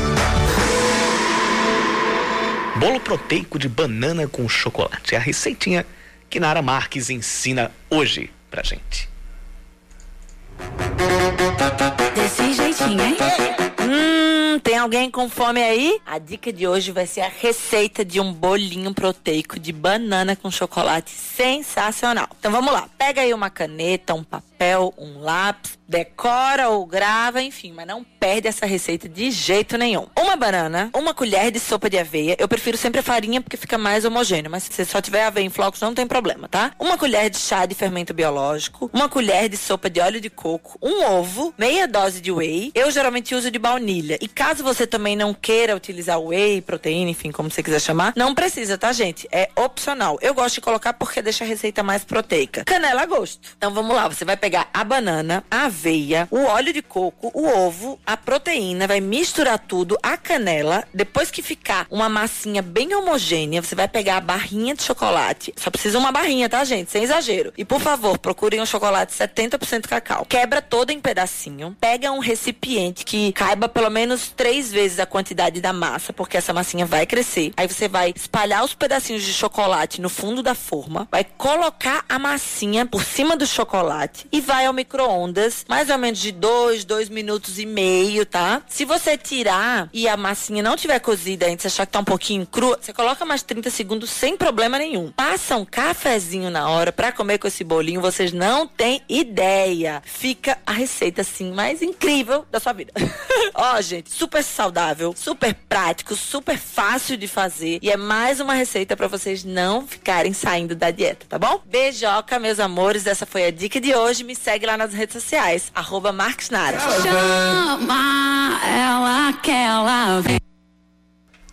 Bolo proteico de banana com chocolate. É a receitinha que Nara Marques ensina hoje pra gente. Alguém com fome aí? A dica de hoje vai ser a receita de um bolinho proteico de banana com chocolate sensacional. Então vamos lá. Pega aí uma caneta, um papel, um lápis, decora ou grava, enfim, mas não perde essa receita de jeito nenhum. Uma banana, uma colher de sopa de aveia. Eu prefiro sempre a farinha porque fica mais homogêneo, mas se você só tiver aveia em flocos não tem problema, tá? Uma colher de chá de fermento biológico, uma colher de sopa de óleo de coco, um ovo, meia dose de whey. Eu geralmente uso de baunilha. E caso você também não queira utilizar whey, proteína, enfim, como você quiser chamar, não precisa, tá, gente? É opcional. Eu gosto de colocar porque deixa a receita mais proteica. Canela a gosto. Então vamos lá, você vai pegar a banana, a aveia, o óleo de coco, o ovo, a proteína, vai misturar tudo, a canela. Depois que ficar uma massinha bem homogênea, você vai pegar a barrinha de chocolate. Só precisa uma barrinha, tá, gente? Sem exagero. E por favor, procurem um chocolate 70% cacau. Quebra todo em pedacinho. Pega um recipiente que caiba pelo menos três vezes a quantidade da massa, porque essa massinha vai crescer. Aí você vai espalhar os pedacinhos de chocolate no fundo da forma, vai colocar a massinha por cima do chocolate e vai ao micro-ondas, mais ou menos de dois, dois minutos e meio, tá? Se você tirar e a massinha não tiver cozida ainda, você achar que tá um pouquinho crua, você coloca mais 30 segundos sem problema nenhum. Passa um cafezinho na hora para comer com esse bolinho, vocês não têm ideia. Fica a receita assim mais incrível da sua vida. Ó, gente, super saudável, super prático, super fácil de fazer e é mais uma receita para vocês não ficarem saindo da dieta, tá bom? Beijoca, meus amores. Essa foi a dica de hoje. Me segue lá nas redes sociais, arroba Marques Nara. Chama ela que ela vem.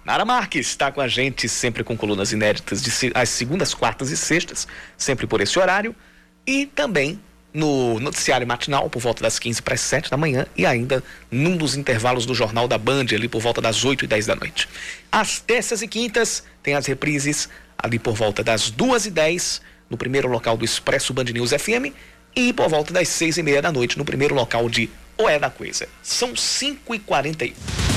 Nara Marques está com a gente sempre com colunas inéditas de se- às segundas, quartas e sextas, sempre por esse horário. E também no noticiário matinal, por volta das 15 para as 7 da manhã, e ainda num dos intervalos do Jornal da Band, ali por volta das 8 e 10 da noite. Às terças e quintas, tem as reprises ali por volta das 2 e 10 no primeiro local do Expresso Band News FM, e por volta das 6 e meia da noite no primeiro local de O É da Coisa. São 5 e 41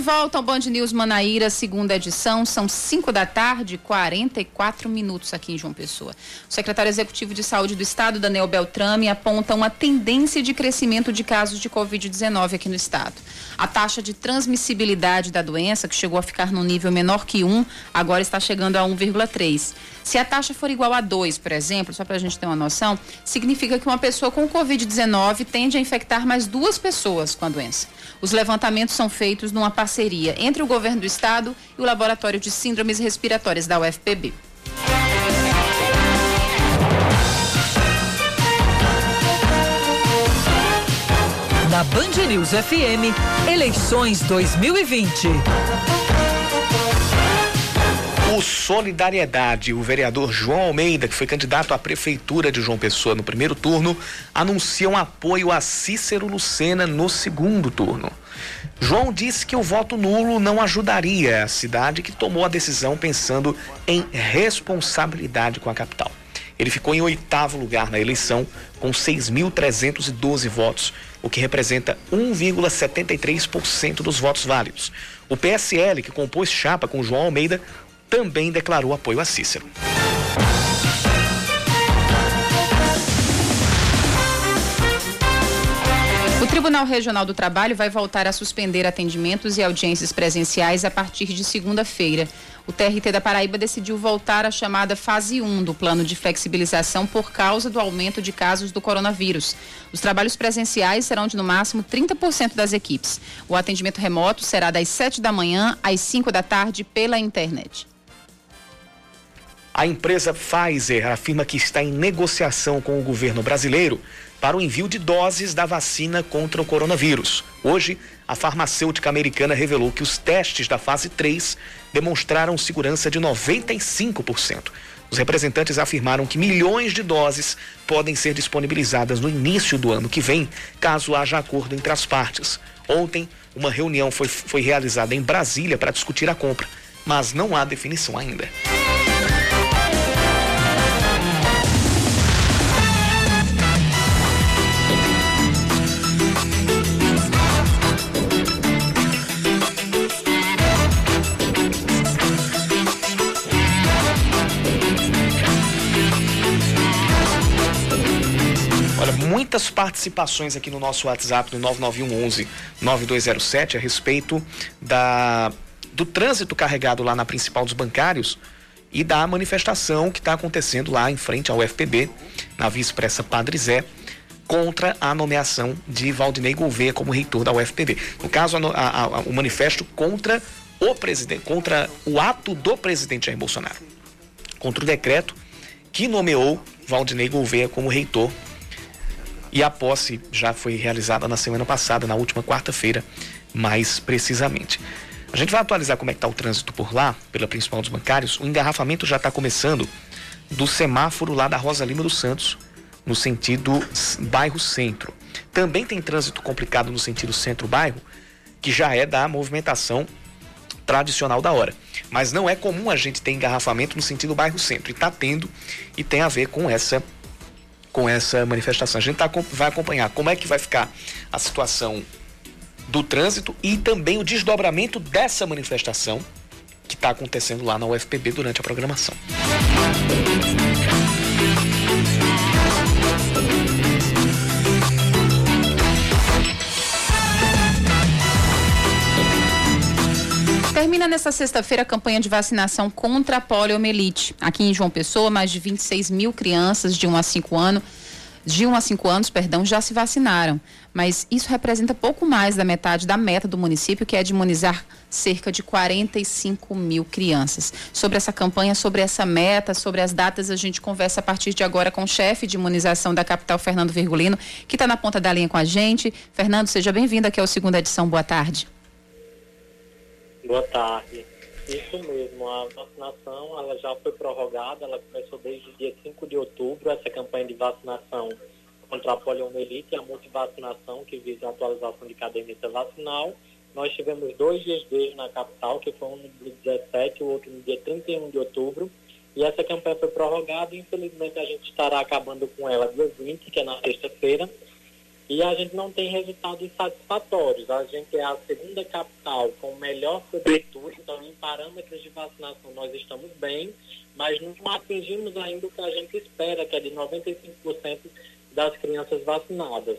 de volta ao Band News Manaíra, segunda edição. São 5 da tarde, 44 minutos aqui em João Pessoa. O secretário executivo de saúde do estado, Daniel Beltrame, aponta uma tendência de crescimento de casos de Covid-19 aqui no estado. A taxa de transmissibilidade da doença, que chegou a ficar num nível menor que 1, agora está chegando a 1,3. Se a taxa for igual a 2, por exemplo, só para a gente ter uma noção, significa que uma pessoa com Covid-19 tende a infectar mais duas pessoas com a doença. Os levantamentos são feitos numa parceria entre o governo do estado e o Laboratório de Síndromes Respiratórias da UFPB. Na Band News FM, eleições 2020. O Solidariedade, o vereador João Almeida, que foi candidato à prefeitura de João Pessoa no primeiro turno, anuncia um apoio a Cícero Lucena no segundo turno. João disse que o voto nulo não ajudaria a cidade que tomou a decisão pensando em responsabilidade com a capital. Ele ficou em oitavo lugar na eleição, com 6.312 votos, o que representa 1,73% dos votos válidos. O PSL, que compôs chapa com João Almeida, também declarou apoio a Cícero. O Tribunal Regional do Trabalho vai voltar a suspender atendimentos e audiências presenciais a partir de segunda-feira. O TRT da Paraíba decidiu voltar à chamada fase 1 do plano de flexibilização por causa do aumento de casos do coronavírus. Os trabalhos presenciais serão de no máximo 30% das equipes. O atendimento remoto será das 7 da manhã às 5 da tarde pela internet. A empresa Pfizer afirma que está em negociação com o governo brasileiro para o envio de doses da vacina contra o coronavírus. Hoje, a farmacêutica americana revelou que os testes da fase 3 demonstraram segurança de 95%. Os representantes afirmaram que milhões de doses podem ser disponibilizadas no início do ano que vem, caso haja acordo entre as partes. Ontem, uma reunião foi, foi realizada em Brasília para discutir a compra, mas não há definição ainda. Muitas participações aqui no nosso WhatsApp, no 9911 9207, a respeito da, do trânsito carregado lá na principal dos bancários e da manifestação que está acontecendo lá em frente ao UFPB, na Via Expressa Padre Zé, contra a nomeação de Valdinei Gouveia como reitor da UFPB. No caso, a a- a- o manifesto contra o presidente, contra o ato do presidente Jair Bolsonaro, contra o decreto que nomeou Valdinei Gouveia como reitor e a posse já foi realizada na semana passada, na última quarta-feira, mais precisamente. A gente vai atualizar como é que está o trânsito por lá, pela principal dos bancários. O engarrafamento já está começando do semáforo lá da Rosa Lima dos Santos, no sentido bairro centro. Também tem trânsito complicado no sentido centro-bairro, que já é da movimentação tradicional da hora. Mas não é comum a gente ter engarrafamento no sentido bairro centro. E está tendo, e tem a ver com essa com essa manifestação. A gente tá, vai acompanhar como é que vai ficar a situação do trânsito e também o desdobramento dessa manifestação, que está acontecendo lá na UFPB durante a programação. Termina nesta sexta-feira a campanha de vacinação contra a poliomielite. Aqui em João Pessoa, mais de 26 mil crianças de 1 a 5 anos, de 1 a 5 anos, perdão, já se vacinaram. Mas isso representa pouco mais da metade da meta do município, que é de imunizar cerca de 45 mil crianças. Sobre essa campanha, sobre essa meta, sobre as datas, a gente conversa a partir de agora com o chefe de imunização da capital, Fernando Virgulino, que está na ponta da linha com a gente. Fernando, seja bem-vindo aqui ao segunda edição. Boa tarde. Boa tarde. Isso mesmo, a vacinação ela já foi prorrogada, ela começou desde o dia 5 de outubro, essa campanha de vacinação contra a poliomielite e a multivacinação, que visa a atualização de caderneta vacinal. Nós tivemos dois dias desde na capital, que foi um no dia 17 e o outro no dia 31 de outubro. E essa campanha foi prorrogada e infelizmente a gente estará acabando com ela dia 20, que é na sexta-feira e a gente não tem resultados satisfatórios. A gente é a segunda capital com melhor cobertura, então em parâmetros de vacinação nós estamos bem, mas não atingimos ainda o que a gente espera, que é de 95% das crianças vacinadas.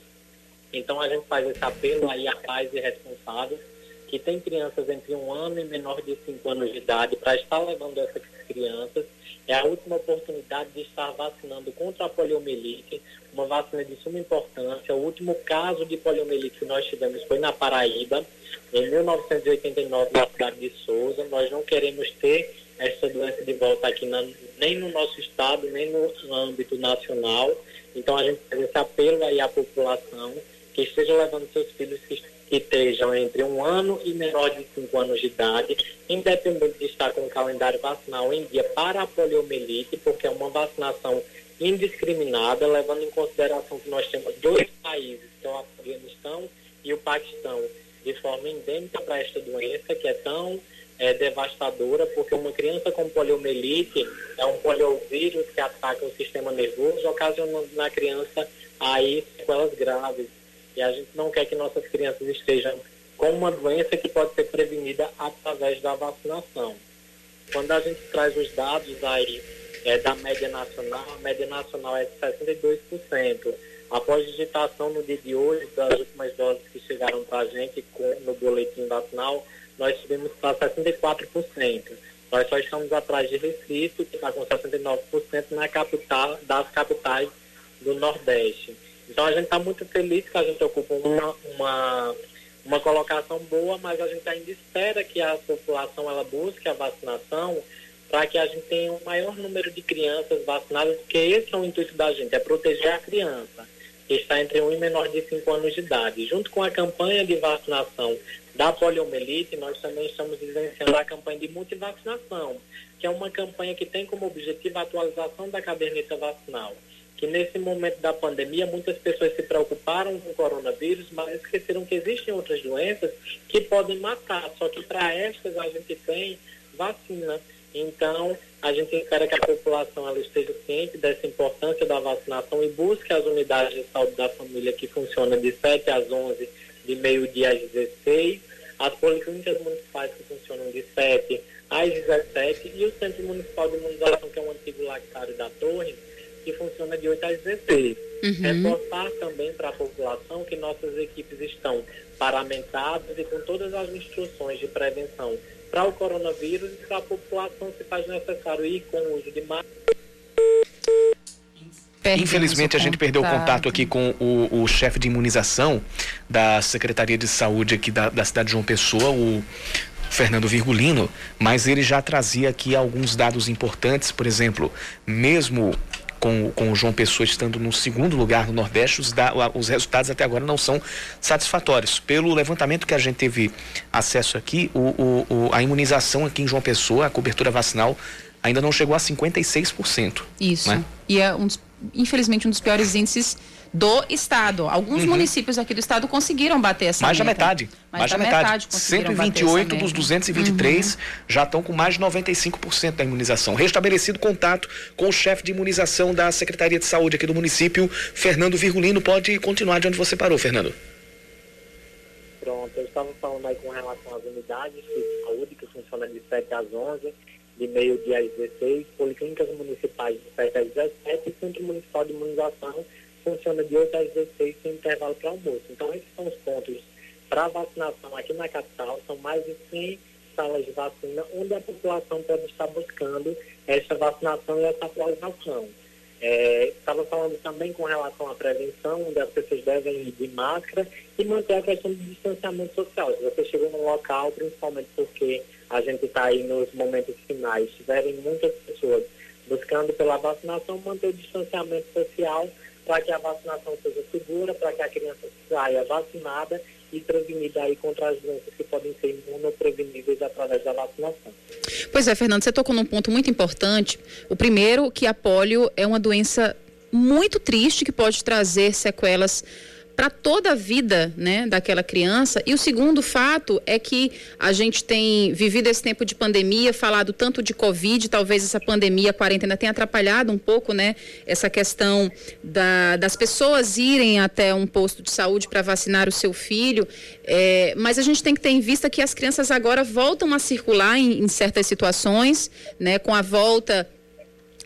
Então a gente faz esse apelo aí a pais e responsáveis que tem crianças entre um ano e menor de cinco anos de idade para estar levando essas crianças. É a última oportunidade de estar vacinando contra a poliomielite, uma vacina de suma importância. O último caso de poliomielite que nós tivemos foi na Paraíba, em 1989, na cidade de Souza. Nós não queremos ter essa doença de volta aqui, na, nem no nosso estado, nem no âmbito nacional. Então a gente faz esse apelo aí à população que esteja levando seus filhos que estejam entre um ano e menor de cinco anos de idade, independente de estar com o calendário vacinal em dia para a poliomielite, porque é uma vacinação indiscriminada, levando em consideração que nós temos dois países, que é o Afeganistão e o Paquistão, de forma endêmica para esta doença, que é tão é, devastadora, porque uma criança com poliomielite é um poliovírus que ataca o sistema nervoso, ocasionando na criança aí sequelas graves e a gente não quer que nossas crianças estejam com uma doença que pode ser prevenida através da vacinação. Quando a gente traz os dados aí é, da média nacional, a média nacional é de 62%. Após digitação no dia de hoje das últimas doses que chegaram para a gente com, no boletim vacinal, nós subimos para 64%. Nós só estamos atrás de Recife, que está com 69% na capital, das capitais do Nordeste. Então a gente está muito feliz que a gente ocupa uma, uma, uma colocação boa, mas a gente ainda espera que a população ela busque a vacinação para que a gente tenha um maior número de crianças vacinadas, porque esse é o intuito da gente, é proteger a criança que está entre 1 e menor de 5 anos de idade. Junto com a campanha de vacinação da poliomielite, nós também estamos vivenciando a campanha de multivacinação, que é uma campanha que tem como objetivo a atualização da caderneta vacinal que nesse momento da pandemia muitas pessoas se preocuparam com o coronavírus, mas esqueceram que existem outras doenças que podem matar. Só que para estas a gente tem vacina. Então, a gente espera que a população ela esteja ciente dessa importância da vacinação e busque as unidades de saúde da família que funcionam de 7 às 11, de meio-dia às 16, as policlínicas municipais que funcionam de 7 às 17 e o Centro Municipal de Imunização, que é um antigo lactário da Torre, que funciona de 8 às 16. Uhum. Reforçar também para a população que nossas equipes estão paramentadas e com todas as instruções de prevenção para o coronavírus e para a população, se faz necessário ir com o uso de máscara. Infelizmente, a gente perdeu o contato aqui com o, o chefe de imunização da Secretaria de Saúde aqui da, da cidade de João Pessoa, o Fernando Virgulino, mas ele já trazia aqui alguns dados importantes, por exemplo, mesmo com, com o João Pessoa estando no segundo lugar no Nordeste, os, da, os resultados até agora não são satisfatórios. Pelo levantamento que a gente teve acesso aqui, o, o, o a imunização aqui em João Pessoa, a cobertura vacinal, ainda não chegou a 56%. Isso. Né? E é, um, infelizmente, um dos piores índices do estado. Alguns uhum. municípios aqui do estado conseguiram bater essa mais meta. Da metade. Mais, mais da metade. metade 128 dos 223 uhum. já estão com mais de 95% da imunização. Restabelecido contato com o chefe de imunização da Secretaria de Saúde aqui do município, Fernando Virgulino. Pode continuar de onde você parou, Fernando. Pronto, eu estava falando aí com relação às unidades de saúde, que funcionam de 7 às 11, de meio-dia às 16, policlínicas municipais de 7 às 17 e Centro Municipal de Imunização funciona de 8 às 16 sem intervalo para almoço. Então, esses são os pontos para vacinação aqui na capital, são mais de 100 salas de vacina, onde a população pode estar buscando essa vacinação e essa atualização. É, estava falando também com relação à prevenção, onde as pessoas devem ir de máscara e manter a questão do distanciamento social. Se você chegou no local, principalmente porque a gente está aí nos momentos finais, tiverem muitas pessoas buscando pela vacinação, manter o distanciamento social para que a vacinação seja segura, para que a criança saia vacinada e prevenida aí contra as doenças que podem ser imunopreveníveis através da vacinação. Pois é, Fernando, você tocou num ponto muito importante. O primeiro, que a polio é uma doença muito triste que pode trazer sequelas para toda a vida né, daquela criança. E o segundo fato é que a gente tem vivido esse tempo de pandemia, falado tanto de Covid, talvez essa pandemia, a quarentena tenha atrapalhado um pouco né, essa questão da, das pessoas irem até um posto de saúde para vacinar o seu filho. É, mas a gente tem que ter em vista que as crianças agora voltam a circular em, em certas situações, né, com a volta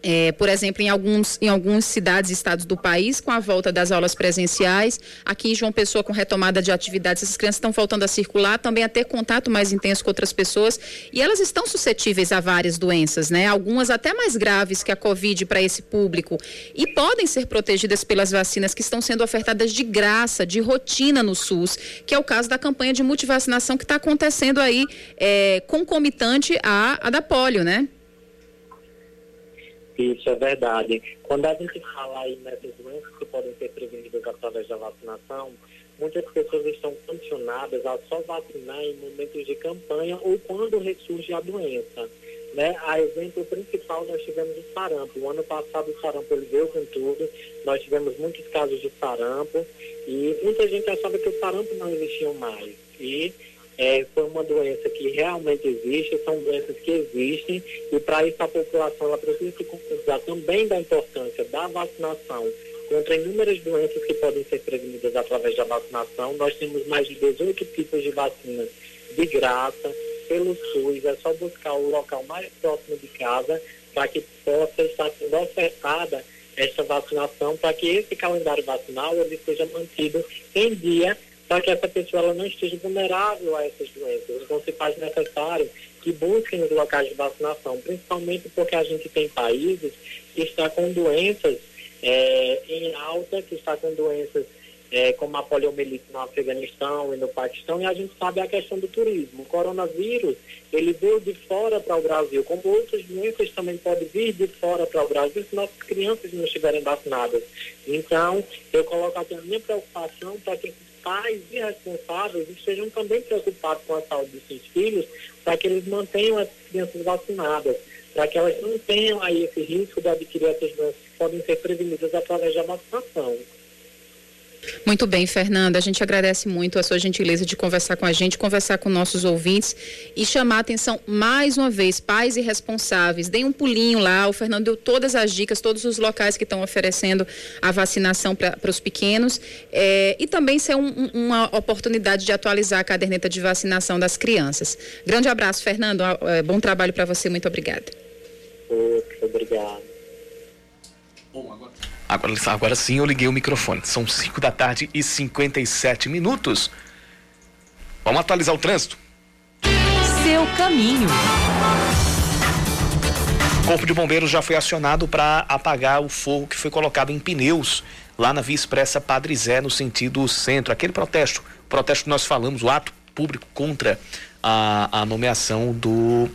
é, por exemplo, em, alguns, em algumas cidades e estados do país, com a volta das aulas presenciais, aqui em João Pessoa, com retomada de atividades, essas crianças estão voltando a circular, também a ter contato mais intenso com outras pessoas, e elas estão suscetíveis a várias doenças, né? Algumas até mais graves que a Covid para esse público, e podem ser protegidas pelas vacinas que estão sendo ofertadas de graça, de rotina no SUS, que é o caso da campanha de multivacinação que está acontecendo aí, é, concomitante à, à da polio, né? Isso é verdade. Quando a gente fala aí nessas doenças que podem ser prevenidas através da vacinação, muitas pessoas estão condicionadas a só vacinar em momentos de campanha ou quando ressurge a doença. Né? A exemplo principal nós tivemos o sarampo. O ano passado o sarampo ele veio com tudo, nós tivemos muitos casos de sarampo e muita gente achava que o sarampo não existia mais. E é, foi uma doença que realmente existe, são doenças que existem, e para isso a população ela precisa se conscientizar também da importância da vacinação contra inúmeras doenças que podem ser prevenidas através da vacinação. Nós temos mais de 18 tipos de vacinas de graça pelo SUS, é só buscar o local mais próximo de casa para que possa estar sendo ofertada essa vacinação, para que esse calendário vacinal ele seja mantido em dia para que essa pessoa ela não esteja vulnerável a essas doenças. Então, se faz necessário que busquem os locais de vacinação, principalmente porque a gente tem países que estão com doenças é, em alta, que estão com doenças é, como a poliomielite no Afeganistão e no Paquistão, e a gente sabe a questão do turismo. O coronavírus, ele veio de fora para o Brasil, como outras doenças também podem vir de fora para o Brasil se nossas crianças não estiverem vacinadas. Então, eu coloco aqui a minha preocupação para que pais irresponsáveis estejam também preocupados com a saúde dos seus filhos, para que eles mantenham as crianças vacinadas, para que elas não tenham aí esse risco de adquirir essas doenças que podem ser prevenidas através da vacinação. Muito bem, Fernanda. A gente agradece muito a sua gentileza de conversar com a gente, conversar com nossos ouvintes e chamar a atenção mais uma vez, pais e responsáveis. Deem um pulinho lá. O Fernando deu todas as dicas, todos os locais que estão oferecendo a vacinação para os pequenos é, e também ser um, uma oportunidade de atualizar a caderneta de vacinação das crianças. Grande abraço, Fernando. É, bom trabalho para você. Muito obrigada. Obrigado. Bom, agora... Agora, agora sim eu liguei o microfone. São 5 da tarde e 57 minutos. Vamos atualizar o trânsito? Seu caminho. O Corpo de Bombeiros já foi acionado para apagar o fogo que foi colocado em pneus lá na Via Expressa Padre Zé, no sentido centro. Aquele protesto, protesto que nós falamos, o ato público contra a, a nomeação do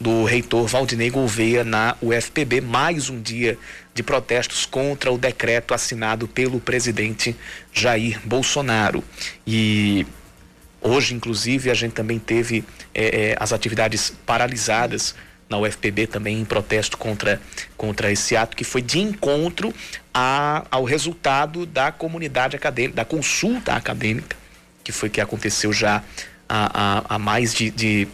do reitor Valdinei Gouveia na UFPB, mais um dia de protestos contra o decreto assinado pelo presidente Jair Bolsonaro. E hoje, inclusive, a gente também teve é, é, as atividades paralisadas na UFPB também em protesto contra, contra esse ato que foi de encontro a, ao resultado da comunidade acadêmica, da consulta acadêmica, que foi que aconteceu já há, há, mais de, de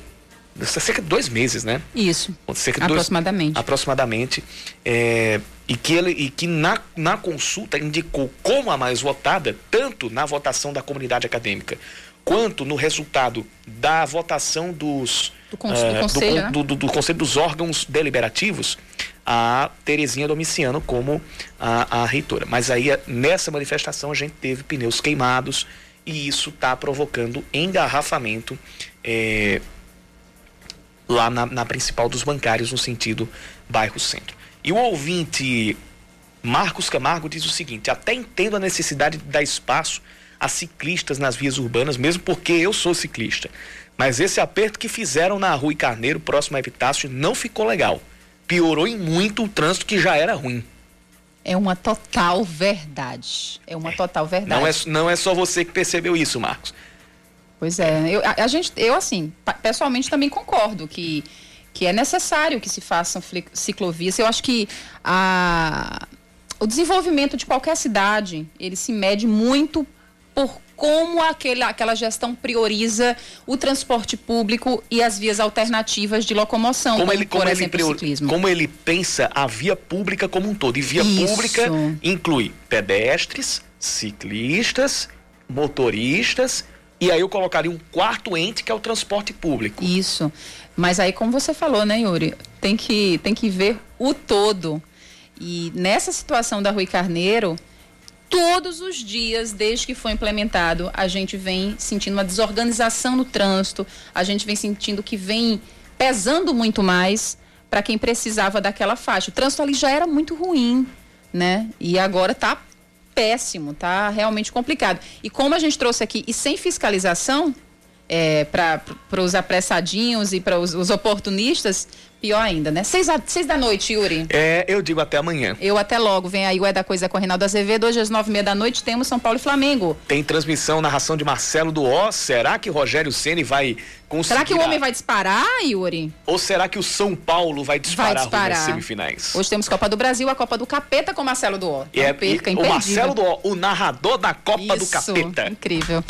cerca de dois meses, né? Isso. Cerca aproximadamente. Dois, aproximadamente. É, e que ele e que na, na consulta indicou como a mais votada, tanto na votação da comunidade acadêmica quanto no resultado da votação dos do, con uh, do conselho, do, né? do, do, conselho dos órgãos deliberativos a Terezinha Domiciano como a, a reitora. Mas aí nessa manifestação a gente teve pneus queimados e isso está provocando engarrafamento é, lá na, na principal dos bancários no sentido bairro centro. E o ouvinte Marcos Camargo diz o seguinte: até entendo a necessidade de dar espaço a ciclistas nas vias urbanas, mesmo porque eu sou ciclista. Mas esse aperto que fizeram na Rua Carneiro, próximo a Epitácio, não ficou legal. Piorou em muito o trânsito que já era ruim. É uma total verdade. É uma total verdade. Não é, não é só você que percebeu isso, Marcos. Pois é. Eu, a, a gente, eu, assim, pessoalmente também concordo que, que é necessário que se façam ciclovias. Eu acho que a, o desenvolvimento de qualquer cidade, ele se mede muito por como aquele, aquela gestão prioriza o transporte público e as vias alternativas de locomoção, como, como ele, como por ele exemplo, prior, o ciclismo. Como ele pensa a via pública como um todo. E via Isso. pública inclui pedestres, ciclistas, motoristas, e aí eu colocaria um quarto ente que é o transporte público. Isso. Mas aí, como você falou, né, Yuri, tem que, tem que ver o todo. E nessa situação da Rui Carneiro, todos os dias, desde que foi implementado, a gente vem sentindo uma desorganização no trânsito, a gente vem sentindo que vem pesando muito mais para quem precisava daquela faixa. O trânsito ali já era muito ruim, né? E agora está péssimo, tá realmente complicado. E como a gente trouxe aqui, e sem fiscalização, é, para os apressadinhos e para os, os, oportunistas, pior ainda, né? Seis, a, seis da noite, Yuri. É, eu digo até amanhã. Eu até logo. Vem aí o É da Coisa com o Reinaldo Azevedo. Hoje às nove e meia da noite temos São Paulo e Flamengo. Tem transmissão, narração de Marcelo do Ó. Será que Rogério Ceni vai conseguir... Será que o homem vai disparar, Yuri? Ou será que o São Paulo vai disparar, vai disparar. nas semifinais? Hoje temos Copa do Brasil, a Copa do Capeta com Marcelo do Ó. E é, perca, e o Marcelo do Ó, o narrador da Copa Isso, do Capeta. incrível.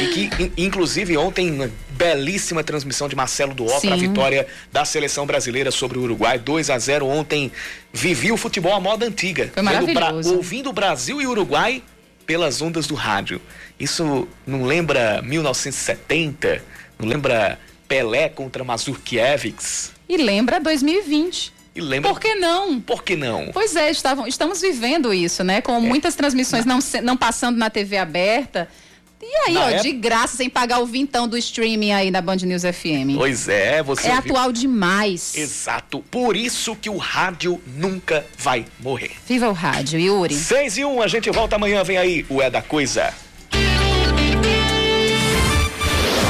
e que, inclusive, ontem, belíssima transmissão de Marcelo do Ó para a vitória da seleção brasileira sobre o Uruguai, 2 a 0 ontem. Vivi o futebol à moda antiga. Foi maravilhoso. ouvindo Brasil e Uruguai pelas ondas do rádio. Isso não lembra 1970? Lembra Pelé contra Mazurkiewicz? E lembra 2020. E lembra... Por que não? Por que não? Pois é, estavam, estamos vivendo isso, né? Com é. muitas transmissões não, não passando na TV aberta. E aí, na ó, época... de graça, sem pagar o vintão do streaming aí na Band News FM. Pois é, você. É ouviu? atual demais. Exato. Por isso que o rádio nunca vai morrer. Viva o rádio, Yuri. 6 e 1, a gente volta amanhã, vem aí o É da Coisa.